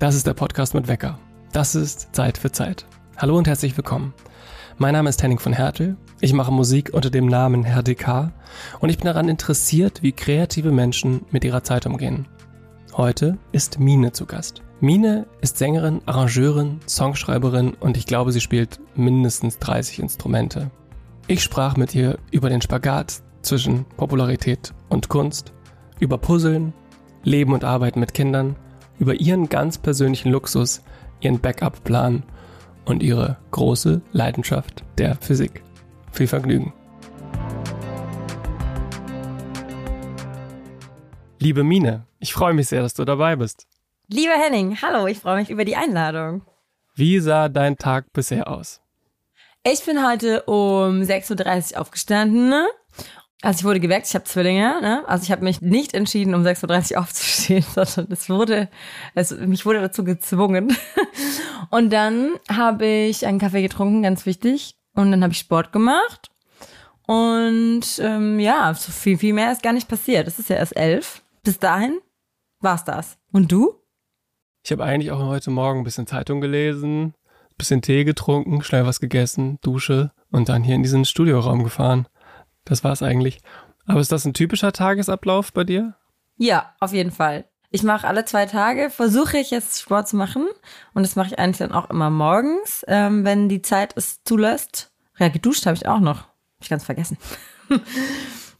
Das ist der Podcast mit Wecker. Das ist Zeit für Zeit. Hallo und herzlich willkommen. Mein Name ist Henning von Hertel. Ich mache Musik unter dem Namen Herr DK und ich bin daran interessiert, wie kreative Menschen mit ihrer Zeit umgehen. Heute ist Mine zu Gast. Mine ist Sängerin, Arrangeurin, Songschreiberin und ich glaube, sie spielt mindestens 30 Instrumente. Ich sprach mit ihr über den Spagat zwischen Popularität und Kunst, über Puzzeln, Leben und Arbeiten mit Kindern, über ihren ganz persönlichen Luxus, ihren Backup-Plan und ihre große Leidenschaft der Physik. Viel Vergnügen. Liebe Mine, ich freue mich sehr, dass du dabei bist. Lieber Henning, hallo, ich freue mich über die Einladung. Wie sah dein Tag bisher aus? Ich bin heute um 6.30 Uhr aufgestanden also ich wurde geweckt, ich habe Zwillinge, ne? Also ich habe mich nicht entschieden, um 6.30 Uhr aufzustehen, sondern es wurde, es, mich wurde dazu gezwungen. Und dann habe ich einen Kaffee getrunken, ganz wichtig. Und dann habe ich Sport gemacht. Und ähm, ja, so viel, viel mehr ist gar nicht passiert. Es ist ja erst elf. Bis dahin war's das. Und du? Ich habe eigentlich auch heute Morgen ein bisschen Zeitung gelesen, ein bisschen Tee getrunken, schnell was gegessen, Dusche und dann hier in diesen Studioraum gefahren. Das war's eigentlich. Aber ist das ein typischer Tagesablauf bei dir? Ja, auf jeden Fall. Ich mache alle zwei Tage, versuche ich jetzt Sport zu machen. Und das mache ich eigentlich dann auch immer morgens, ähm, wenn die Zeit es zulässt. Ja, geduscht habe ich auch noch. Hab ich ganz vergessen.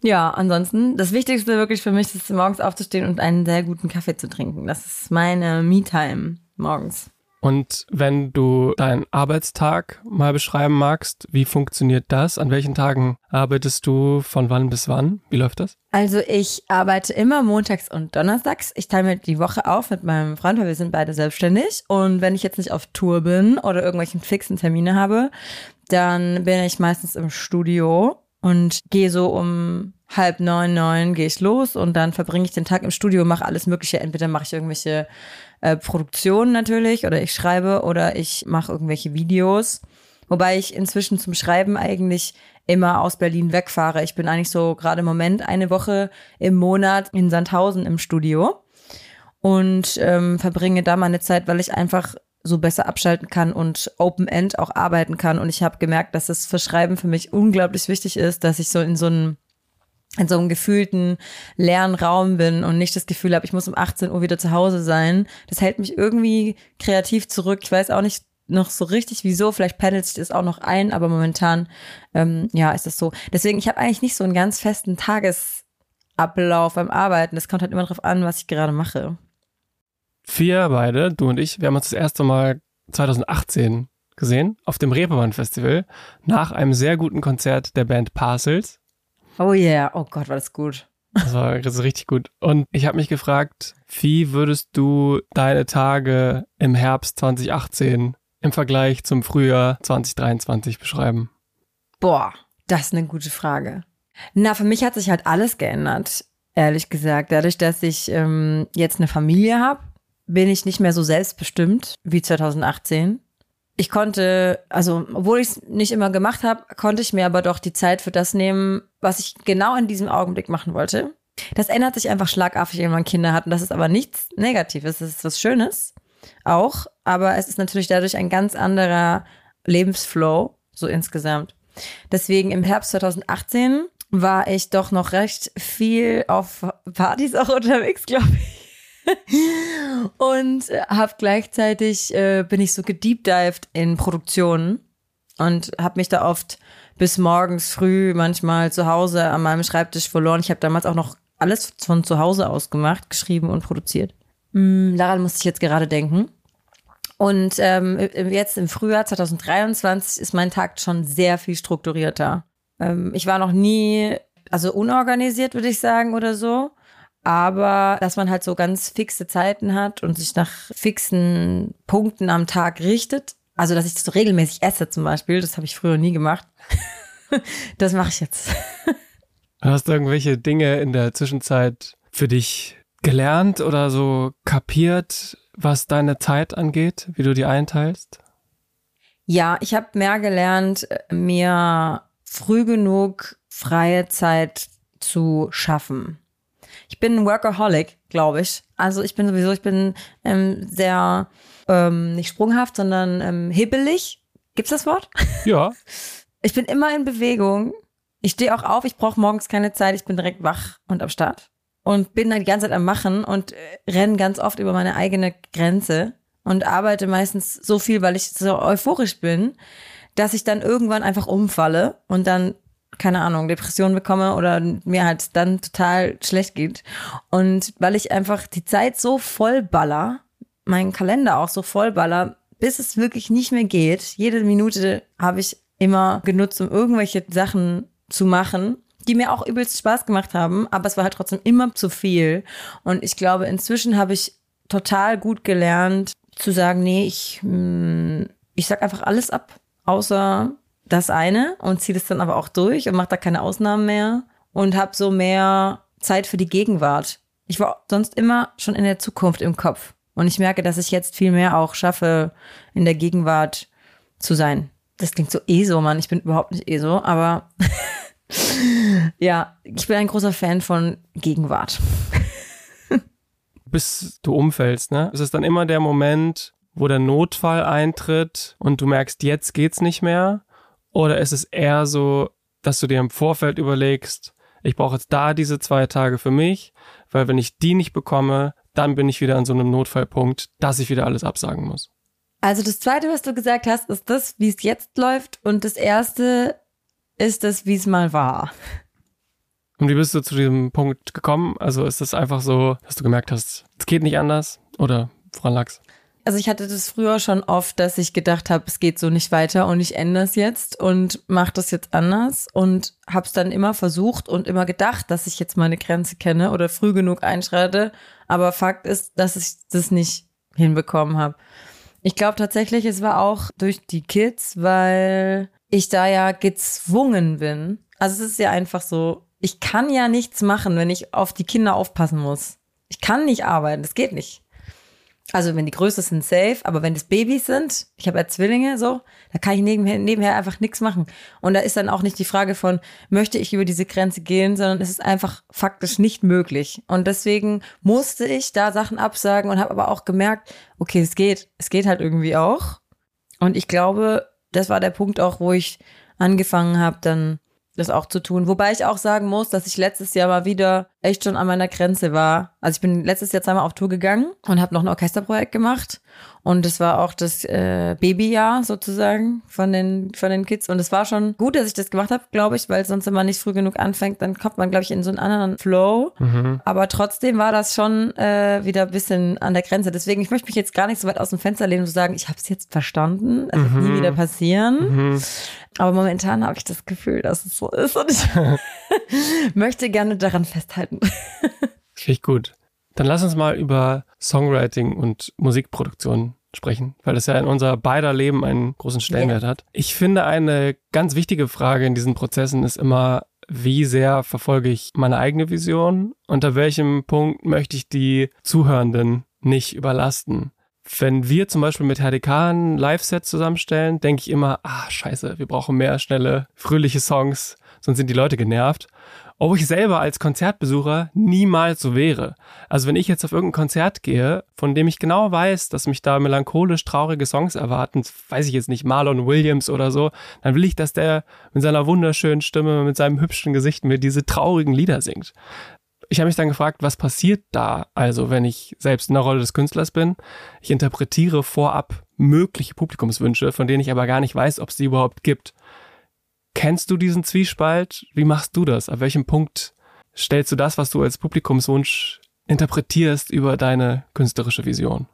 ja, ansonsten, das Wichtigste wirklich für mich ist, morgens aufzustehen und einen sehr guten Kaffee zu trinken. Das ist meine Me-Time morgens. Und wenn du deinen Arbeitstag mal beschreiben magst, wie funktioniert das? An welchen Tagen arbeitest du von wann bis wann? Wie läuft das? Also ich arbeite immer montags und donnerstags. Ich teile mir die Woche auf mit meinem Freund, weil wir sind beide selbstständig. Und wenn ich jetzt nicht auf Tour bin oder irgendwelchen fixen Termine habe, dann bin ich meistens im Studio und gehe so um halb neun, neun gehe ich los und dann verbringe ich den Tag im Studio, mache alles Mögliche. Entweder mache ich irgendwelche äh, Produktionen natürlich oder ich schreibe oder ich mache irgendwelche Videos. Wobei ich inzwischen zum Schreiben eigentlich immer aus Berlin wegfahre. Ich bin eigentlich so gerade im Moment eine Woche im Monat in Sandhausen im Studio und ähm, verbringe da meine Zeit, weil ich einfach so besser abschalten kann und Open End auch arbeiten kann. Und ich habe gemerkt, dass das Verschreiben für mich unglaublich wichtig ist, dass ich so in so einem in so einem gefühlten leeren Raum bin und nicht das Gefühl habe, ich muss um 18 Uhr wieder zu Hause sein. Das hält mich irgendwie kreativ zurück. Ich weiß auch nicht noch so richtig wieso. Vielleicht pendelt sich das auch noch ein, aber momentan ähm, ja ist das so. Deswegen, ich habe eigentlich nicht so einen ganz festen Tagesablauf beim Arbeiten. Das kommt halt immer darauf an, was ich gerade mache. Wir beide, du und ich, wir haben uns das erste Mal 2018 gesehen auf dem Reeperbahn Festival nach einem sehr guten Konzert der Band Parcels. Oh yeah, oh Gott, war das gut. Das war das richtig gut. Und ich habe mich gefragt, wie würdest du deine Tage im Herbst 2018 im Vergleich zum Frühjahr 2023 beschreiben? Boah, das ist eine gute Frage. Na, für mich hat sich halt alles geändert, ehrlich gesagt. Dadurch, dass ich ähm, jetzt eine Familie habe, bin ich nicht mehr so selbstbestimmt wie 2018 ich konnte, also obwohl ich es nicht immer gemacht habe, konnte ich mir aber doch die Zeit für das nehmen, was ich genau in diesem Augenblick machen wollte. Das ändert sich einfach schlagartig, wenn man Kinder hat. Und das ist aber nichts Negatives, das ist was Schönes auch. Aber es ist natürlich dadurch ein ganz anderer Lebensflow, so insgesamt. Deswegen im Herbst 2018 war ich doch noch recht viel auf Partys auch unterwegs, glaube ich. und äh, habe gleichzeitig äh, bin ich so gedeepdived in Produktionen und habe mich da oft bis morgens früh manchmal zu Hause an meinem Schreibtisch verloren. Ich habe damals auch noch alles von zu Hause aus gemacht, geschrieben und produziert. Mm, daran musste ich jetzt gerade denken. Und ähm, jetzt im Frühjahr 2023 ist mein Tag schon sehr viel strukturierter. Ähm, ich war noch nie, also unorganisiert, würde ich sagen, oder so aber dass man halt so ganz fixe Zeiten hat und sich nach fixen Punkten am Tag richtet. Also, dass ich das so regelmäßig esse zum Beispiel, das habe ich früher nie gemacht. das mache ich jetzt. Hast du irgendwelche Dinge in der Zwischenzeit für dich gelernt oder so kapiert, was deine Zeit angeht, wie du die einteilst? Ja, ich habe mehr gelernt, mir früh genug freie Zeit zu schaffen. Ich bin ein Workaholic, glaube ich. Also ich bin sowieso, ich bin ähm, sehr ähm, nicht sprunghaft, sondern ähm, hibbelig. Gibt's das Wort? Ja. Ich bin immer in Bewegung. Ich stehe auch auf, ich brauche morgens keine Zeit, ich bin direkt wach und am Start. Und bin dann die ganze Zeit am Machen und äh, renne ganz oft über meine eigene Grenze und arbeite meistens so viel, weil ich so euphorisch bin, dass ich dann irgendwann einfach umfalle und dann keine Ahnung, Depressionen bekomme oder mir halt dann total schlecht geht. Und weil ich einfach die Zeit so vollballer, meinen Kalender auch so vollballer, bis es wirklich nicht mehr geht. Jede Minute habe ich immer genutzt, um irgendwelche Sachen zu machen, die mir auch übelst Spaß gemacht haben, aber es war halt trotzdem immer zu viel. Und ich glaube, inzwischen habe ich total gut gelernt zu sagen, nee, ich, hm, ich sag einfach alles ab, außer das eine und ziehe das dann aber auch durch und mache da keine Ausnahmen mehr und habe so mehr Zeit für die Gegenwart. Ich war sonst immer schon in der Zukunft im Kopf und ich merke, dass ich jetzt viel mehr auch schaffe, in der Gegenwart zu sein. Das klingt so ESO, Mann. Ich bin überhaupt nicht ESO, aber ja, ich bin ein großer Fan von Gegenwart. Bis du umfällst, ne? Es ist dann immer der Moment, wo der Notfall eintritt und du merkst, jetzt geht's nicht mehr. Oder ist es eher so, dass du dir im Vorfeld überlegst, ich brauche jetzt da diese zwei Tage für mich, weil wenn ich die nicht bekomme, dann bin ich wieder an so einem Notfallpunkt, dass ich wieder alles absagen muss. Also das zweite, was du gesagt hast, ist das, wie es jetzt läuft und das erste ist das, wie es mal war. Und wie bist du zu diesem Punkt gekommen? Also ist das einfach so, dass du gemerkt hast, es geht nicht anders? Oder woran lag's? Also ich hatte das früher schon oft, dass ich gedacht habe, es geht so nicht weiter und ich ändere es jetzt und mache das jetzt anders und habe es dann immer versucht und immer gedacht, dass ich jetzt meine Grenze kenne oder früh genug einschreite. Aber Fakt ist, dass ich das nicht hinbekommen habe. Ich glaube tatsächlich, es war auch durch die Kids, weil ich da ja gezwungen bin. Also es ist ja einfach so, ich kann ja nichts machen, wenn ich auf die Kinder aufpassen muss. Ich kann nicht arbeiten, das geht nicht. Also wenn die Größe sind safe, aber wenn das Babys sind, ich habe ja Zwillinge so, da kann ich nebenher, nebenher einfach nichts machen. Und da ist dann auch nicht die Frage von, möchte ich über diese Grenze gehen, sondern es ist einfach faktisch nicht möglich. Und deswegen musste ich da Sachen absagen und habe aber auch gemerkt, okay, es geht, es geht halt irgendwie auch. Und ich glaube, das war der Punkt auch, wo ich angefangen habe, dann das auch zu tun. Wobei ich auch sagen muss, dass ich letztes Jahr mal wieder echt schon an meiner Grenze war. Also ich bin letztes Jahr zweimal auf Tour gegangen und habe noch ein Orchesterprojekt gemacht. Und es war auch das äh, Babyjahr sozusagen von den, von den Kids. Und es war schon gut, dass ich das gemacht habe, glaube ich, weil sonst, wenn man nicht früh genug anfängt, dann kommt man, glaube ich, in so einen anderen Flow. Mhm. Aber trotzdem war das schon äh, wieder ein bisschen an der Grenze. Deswegen, ich möchte mich jetzt gar nicht so weit aus dem Fenster lehnen und so sagen, ich habe es jetzt verstanden. Es mhm. wird nie wieder passieren. Mhm. Aber momentan habe ich das Gefühl, dass es so ist. Und ich möchte gerne daran festhalten. Finde ich gut. Dann lass uns mal über Songwriting und Musikproduktion sprechen, weil das ja in unser beider Leben einen großen Stellenwert yeah. hat. Ich finde, eine ganz wichtige Frage in diesen Prozessen ist immer, wie sehr verfolge ich meine eigene Vision? Unter welchem Punkt möchte ich die Zuhörenden nicht überlasten? Wenn wir zum Beispiel mit HDK ein Live-Set zusammenstellen, denke ich immer, ah, scheiße, wir brauchen mehr schnelle, fröhliche Songs, sonst sind die Leute genervt ob ich selber als Konzertbesucher niemals so wäre. Also wenn ich jetzt auf irgendein Konzert gehe, von dem ich genau weiß, dass mich da melancholisch traurige Songs erwarten, weiß ich jetzt nicht, Marlon Williams oder so, dann will ich, dass der mit seiner wunderschönen Stimme, mit seinem hübschen Gesicht mir diese traurigen Lieder singt. Ich habe mich dann gefragt, was passiert da also, wenn ich selbst in der Rolle des Künstlers bin? Ich interpretiere vorab mögliche Publikumswünsche, von denen ich aber gar nicht weiß, ob es die überhaupt gibt. Kennst du diesen Zwiespalt? Wie machst du das? Ab welchem Punkt stellst du das, was du als Publikumswunsch interpretierst, über deine künstlerische Vision?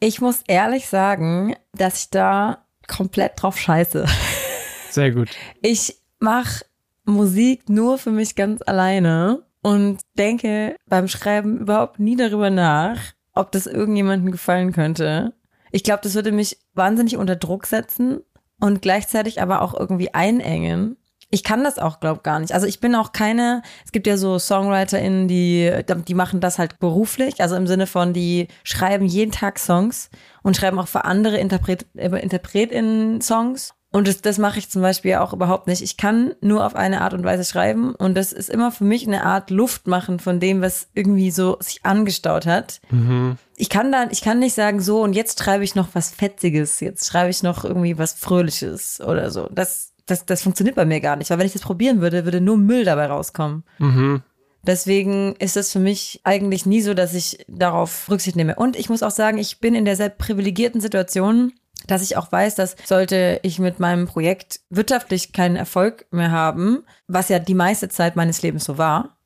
Ich muss ehrlich sagen, dass ich da komplett drauf scheiße. Sehr gut. Ich mache Musik nur für mich ganz alleine und denke beim Schreiben überhaupt nie darüber nach, ob das irgendjemandem gefallen könnte. Ich glaube, das würde mich wahnsinnig unter Druck setzen und gleichzeitig aber auch irgendwie einengen. Ich kann das auch, glaub gar nicht. Also ich bin auch keine, es gibt ja so SongwriterInnen, die, die machen das halt beruflich, also im Sinne von, die schreiben jeden Tag Songs und schreiben auch für andere Interpret, äh, InterpretInnen Songs. Und das, das mache ich zum Beispiel auch überhaupt nicht. Ich kann nur auf eine Art und Weise schreiben und das ist immer für mich eine Art Luft machen von dem, was irgendwie so sich angestaut hat. Mhm. Ich kann dann, ich kann nicht sagen, so und jetzt schreibe ich noch was Fetziges, jetzt schreibe ich noch irgendwie was Fröhliches oder so. Das, das, das funktioniert bei mir gar nicht, weil wenn ich das probieren würde, würde nur Müll dabei rauskommen. Mhm. Deswegen ist es für mich eigentlich nie so, dass ich darauf Rücksicht nehme. Und ich muss auch sagen, ich bin in der sehr privilegierten Situation, dass ich auch weiß, dass sollte ich mit meinem Projekt wirtschaftlich keinen Erfolg mehr haben, was ja die meiste Zeit meines Lebens so war,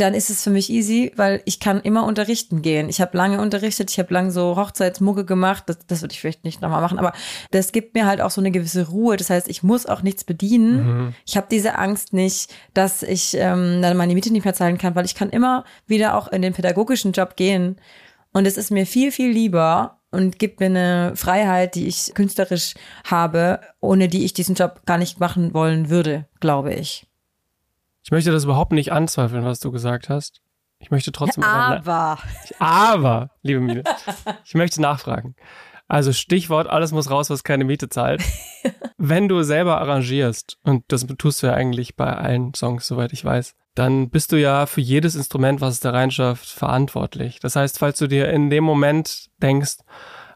dann ist es für mich easy, weil ich kann immer unterrichten gehen. Ich habe lange unterrichtet, ich habe lange so Hochzeitsmucke gemacht, das, das würde ich vielleicht nicht nochmal machen, aber das gibt mir halt auch so eine gewisse Ruhe. Das heißt, ich muss auch nichts bedienen. Mhm. Ich habe diese Angst nicht, dass ich ähm, dann meine Miete nicht mehr zahlen kann, weil ich kann immer wieder auch in den pädagogischen Job gehen. Und es ist mir viel, viel lieber, und gibt mir eine Freiheit, die ich künstlerisch habe, ohne die ich diesen Job gar nicht machen wollen würde, glaube ich. Ich möchte das überhaupt nicht anzweifeln, was du gesagt hast. Ich möchte trotzdem. Aber. Aber, liebe Miete, ich möchte nachfragen. Also Stichwort, alles muss raus, was keine Miete zahlt. Wenn du selber arrangierst, und das tust du ja eigentlich bei allen Songs, soweit ich weiß, dann bist du ja für jedes Instrument, was es da reinschafft, verantwortlich. Das heißt, falls du dir in dem Moment denkst,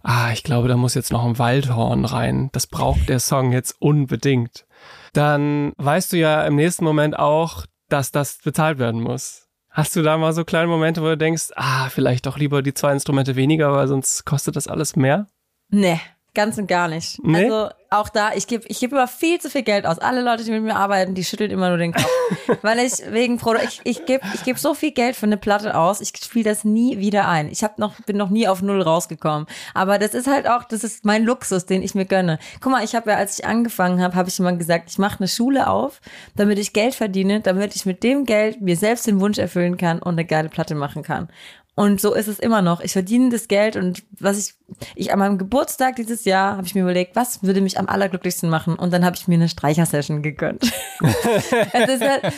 ah, ich glaube, da muss jetzt noch ein Waldhorn rein, das braucht der Song jetzt unbedingt, dann weißt du ja im nächsten Moment auch, dass das bezahlt werden muss. Hast du da mal so kleine Momente, wo du denkst, ah, vielleicht doch lieber die zwei Instrumente weniger, weil sonst kostet das alles mehr? Nee, ganz und gar nicht. Nee? Also auch da, ich gebe ich geb immer viel zu viel Geld aus. Alle Leute, die mit mir arbeiten, die schütteln immer nur den Kopf. Weil ich wegen Produkt, ich, ich gebe ich geb so viel Geld für eine Platte aus, ich spiele das nie wieder ein. Ich hab noch, bin noch nie auf Null rausgekommen. Aber das ist halt auch, das ist mein Luxus, den ich mir gönne. Guck mal, ich habe ja, als ich angefangen habe, habe ich immer gesagt, ich mache eine Schule auf, damit ich Geld verdiene, damit ich mit dem Geld mir selbst den Wunsch erfüllen kann und eine geile Platte machen kann. Und so ist es immer noch. Ich verdiene das Geld und was ich, ich an meinem Geburtstag dieses Jahr habe ich mir überlegt, was würde mich am allerglücklichsten machen? Und dann habe ich mir eine Streichersession gegönnt. es, ist halt,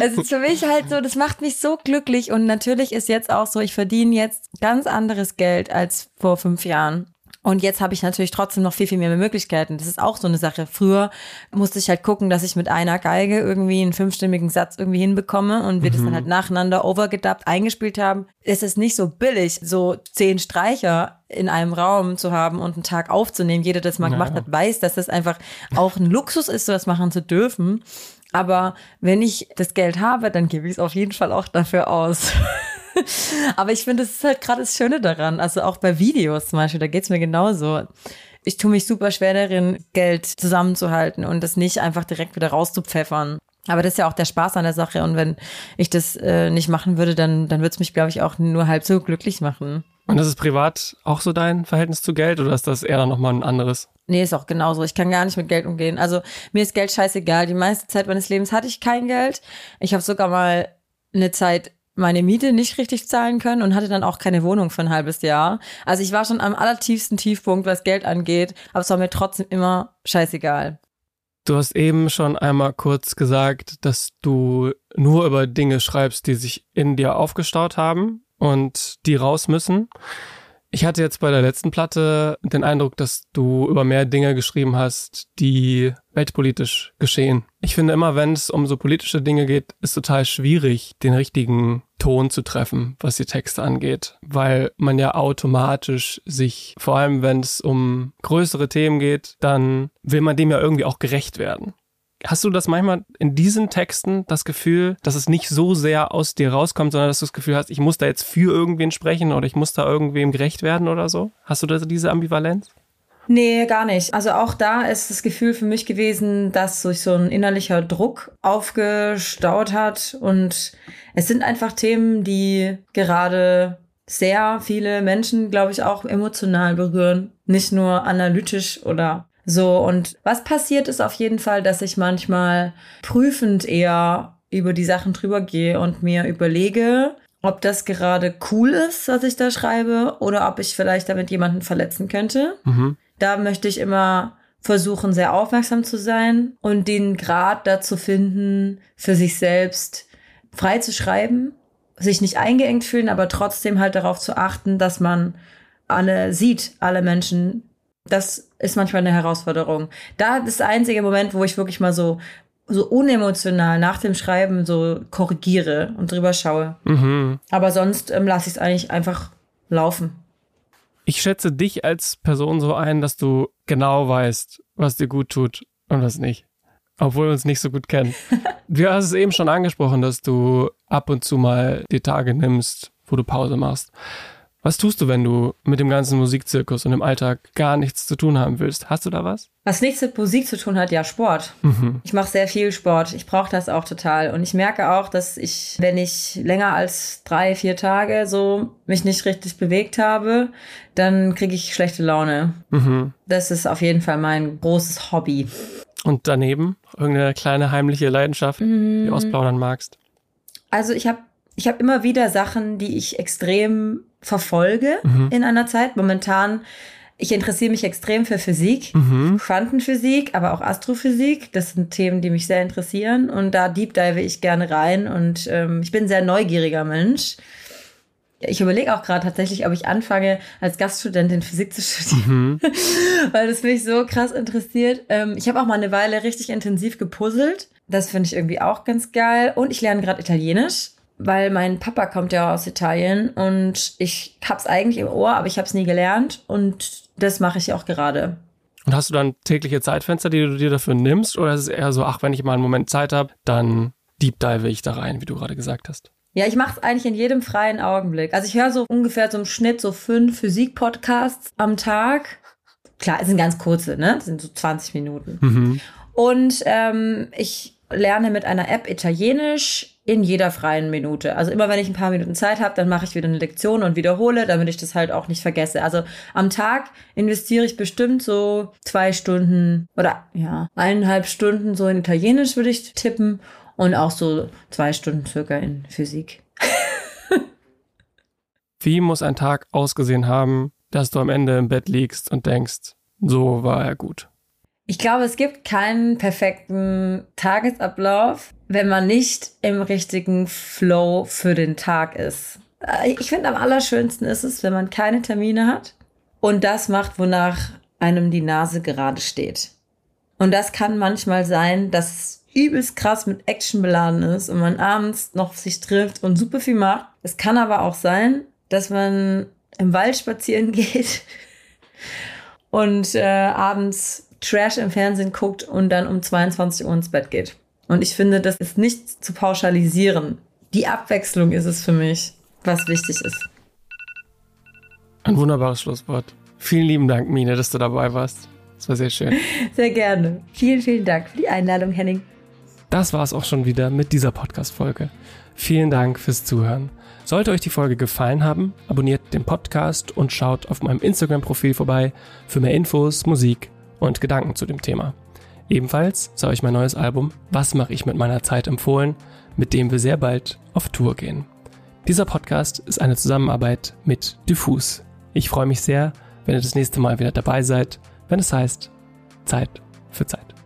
es ist für mich halt so, das macht mich so glücklich. Und natürlich ist jetzt auch so, ich verdiene jetzt ganz anderes Geld als vor fünf Jahren. Und jetzt habe ich natürlich trotzdem noch viel, viel mehr Möglichkeiten. Das ist auch so eine Sache. Früher musste ich halt gucken, dass ich mit einer Geige irgendwie einen fünfstimmigen Satz irgendwie hinbekomme und wir mhm. das dann mhm. halt nacheinander overgedubbt eingespielt haben. Es ist nicht so billig, so zehn Streicher in einem Raum zu haben und einen Tag aufzunehmen. Jeder, der das mal gemacht hat, weiß, dass das einfach auch ein Luxus ist, sowas machen zu dürfen. Aber wenn ich das Geld habe, dann gebe ich es auf jeden Fall auch dafür aus. Aber ich finde, das ist halt gerade das Schöne daran. Also auch bei Videos zum Beispiel, da geht's mir genauso. Ich tue mich super schwer darin, Geld zusammenzuhalten und das nicht einfach direkt wieder rauszupfeffern. Aber das ist ja auch der Spaß an der Sache. Und wenn ich das äh, nicht machen würde, dann, dann würde es mich, glaube ich, auch nur halb so glücklich machen. Und ist es privat auch so dein Verhältnis zu Geld oder ist das eher nochmal ein anderes? Nee, ist auch genauso. Ich kann gar nicht mit Geld umgehen. Also mir ist Geld scheißegal. Die meiste Zeit meines Lebens hatte ich kein Geld. Ich habe sogar mal eine Zeit meine Miete nicht richtig zahlen können und hatte dann auch keine Wohnung für ein halbes Jahr. Also ich war schon am allertiefsten Tiefpunkt, was Geld angeht, aber es war mir trotzdem immer scheißegal. Du hast eben schon einmal kurz gesagt, dass du nur über Dinge schreibst, die sich in dir aufgestaut haben und die raus müssen. Ich hatte jetzt bei der letzten Platte den Eindruck, dass du über mehr Dinge geschrieben hast, die weltpolitisch geschehen. Ich finde immer, wenn es um so politische Dinge geht, ist total schwierig, den richtigen Ton zu treffen, was die Texte angeht, weil man ja automatisch sich, vor allem wenn es um größere Themen geht, dann will man dem ja irgendwie auch gerecht werden. Hast du das manchmal in diesen Texten das Gefühl, dass es nicht so sehr aus dir rauskommt, sondern dass du das Gefühl hast, ich muss da jetzt für irgendwen sprechen oder ich muss da irgendwem gerecht werden oder so? Hast du da diese Ambivalenz? Nee, gar nicht. Also auch da ist das Gefühl für mich gewesen, dass sich so ein innerlicher Druck aufgestaut hat. Und es sind einfach Themen, die gerade sehr viele Menschen, glaube ich, auch emotional berühren. Nicht nur analytisch oder so, und was passiert ist auf jeden Fall, dass ich manchmal prüfend eher über die Sachen drüber gehe und mir überlege, ob das gerade cool ist, was ich da schreibe, oder ob ich vielleicht damit jemanden verletzen könnte. Mhm. Da möchte ich immer versuchen, sehr aufmerksam zu sein und den Grad dazu finden, für sich selbst frei zu schreiben, sich nicht eingeengt fühlen, aber trotzdem halt darauf zu achten, dass man alle sieht, alle Menschen, Das ist manchmal eine Herausforderung. Da ist der einzige Moment, wo ich wirklich mal so so unemotional nach dem Schreiben so korrigiere und drüber schaue. Mhm. Aber sonst ähm, lasse ich es eigentlich einfach laufen. Ich schätze dich als Person so ein, dass du genau weißt, was dir gut tut und was nicht. Obwohl wir uns nicht so gut kennen. du hast es eben schon angesprochen, dass du ab und zu mal die Tage nimmst, wo du Pause machst. Was tust du, wenn du mit dem ganzen Musikzirkus und im Alltag gar nichts zu tun haben willst? Hast du da was? Was nichts mit Musik zu tun hat, ja, Sport. Mhm. Ich mache sehr viel Sport. Ich brauche das auch total. Und ich merke auch, dass ich, wenn ich länger als drei, vier Tage so mich nicht richtig bewegt habe, dann kriege ich schlechte Laune. Mhm. Das ist auf jeden Fall mein großes Hobby. Und daneben irgendeine kleine heimliche Leidenschaft, mhm. die du ausplaudern magst? Also ich habe ich habe immer wieder Sachen, die ich extrem verfolge mhm. in einer Zeit. Momentan, ich interessiere mich extrem für Physik, mhm. Quantenphysik, aber auch Astrophysik. Das sind Themen, die mich sehr interessieren. Und da deep dive ich gerne rein. Und ähm, ich bin ein sehr neugieriger Mensch. Ich überlege auch gerade tatsächlich, ob ich anfange, als Gaststudentin Physik zu studieren, mhm. weil das mich so krass interessiert. Ähm, ich habe auch mal eine Weile richtig intensiv gepuzzelt. Das finde ich irgendwie auch ganz geil. Und ich lerne gerade Italienisch weil mein Papa kommt ja aus Italien und ich hab's eigentlich im Ohr, aber ich hab's nie gelernt und das mache ich auch gerade. Und hast du dann tägliche Zeitfenster, die du dir dafür nimmst oder ist es eher so, ach, wenn ich mal einen Moment Zeit habe, dann deep dive ich da rein, wie du gerade gesagt hast? Ja, ich mache es eigentlich in jedem freien Augenblick. Also ich höre so ungefähr so im Schnitt so fünf Physik-Podcasts am Tag. Klar, es sind ganz kurze, ne? Das sind so 20 Minuten. Mhm. Und ähm, ich lerne mit einer App Italienisch in jeder freien Minute. Also immer wenn ich ein paar Minuten Zeit habe, dann mache ich wieder eine Lektion und wiederhole, damit ich das halt auch nicht vergesse. Also am Tag investiere ich bestimmt so zwei Stunden oder ja, eineinhalb Stunden so in Italienisch würde ich tippen und auch so zwei Stunden circa in Physik. Wie muss ein Tag ausgesehen haben, dass du am Ende im Bett liegst und denkst, so war er gut? Ich glaube, es gibt keinen perfekten Tagesablauf, wenn man nicht im richtigen Flow für den Tag ist. Äh, ich finde, am allerschönsten ist es, wenn man keine Termine hat und das macht, wonach einem die Nase gerade steht. Und das kann manchmal sein, dass es übelst krass mit Action beladen ist und man abends noch sich trifft und super viel macht. Es kann aber auch sein, dass man im Wald spazieren geht und äh, abends Trash im Fernsehen guckt und dann um 22 Uhr ins Bett geht. Und ich finde, das ist nicht zu pauschalisieren. Die Abwechslung ist es für mich, was wichtig ist. Ein wunderbares Schlusswort. Vielen lieben Dank, Mine, dass du dabei warst. Das war sehr schön. Sehr gerne. Vielen, vielen Dank für die Einladung, Henning. Das war es auch schon wieder mit dieser Podcast-Folge. Vielen Dank fürs Zuhören. Sollte euch die Folge gefallen haben, abonniert den Podcast und schaut auf meinem Instagram-Profil vorbei für mehr Infos, Musik und Gedanken zu dem Thema. Ebenfalls sei euch mein neues Album Was mache ich mit meiner Zeit empfohlen, mit dem wir sehr bald auf Tour gehen. Dieser Podcast ist eine Zusammenarbeit mit Diffus. Ich freue mich sehr, wenn ihr das nächste Mal wieder dabei seid, wenn es heißt Zeit für Zeit.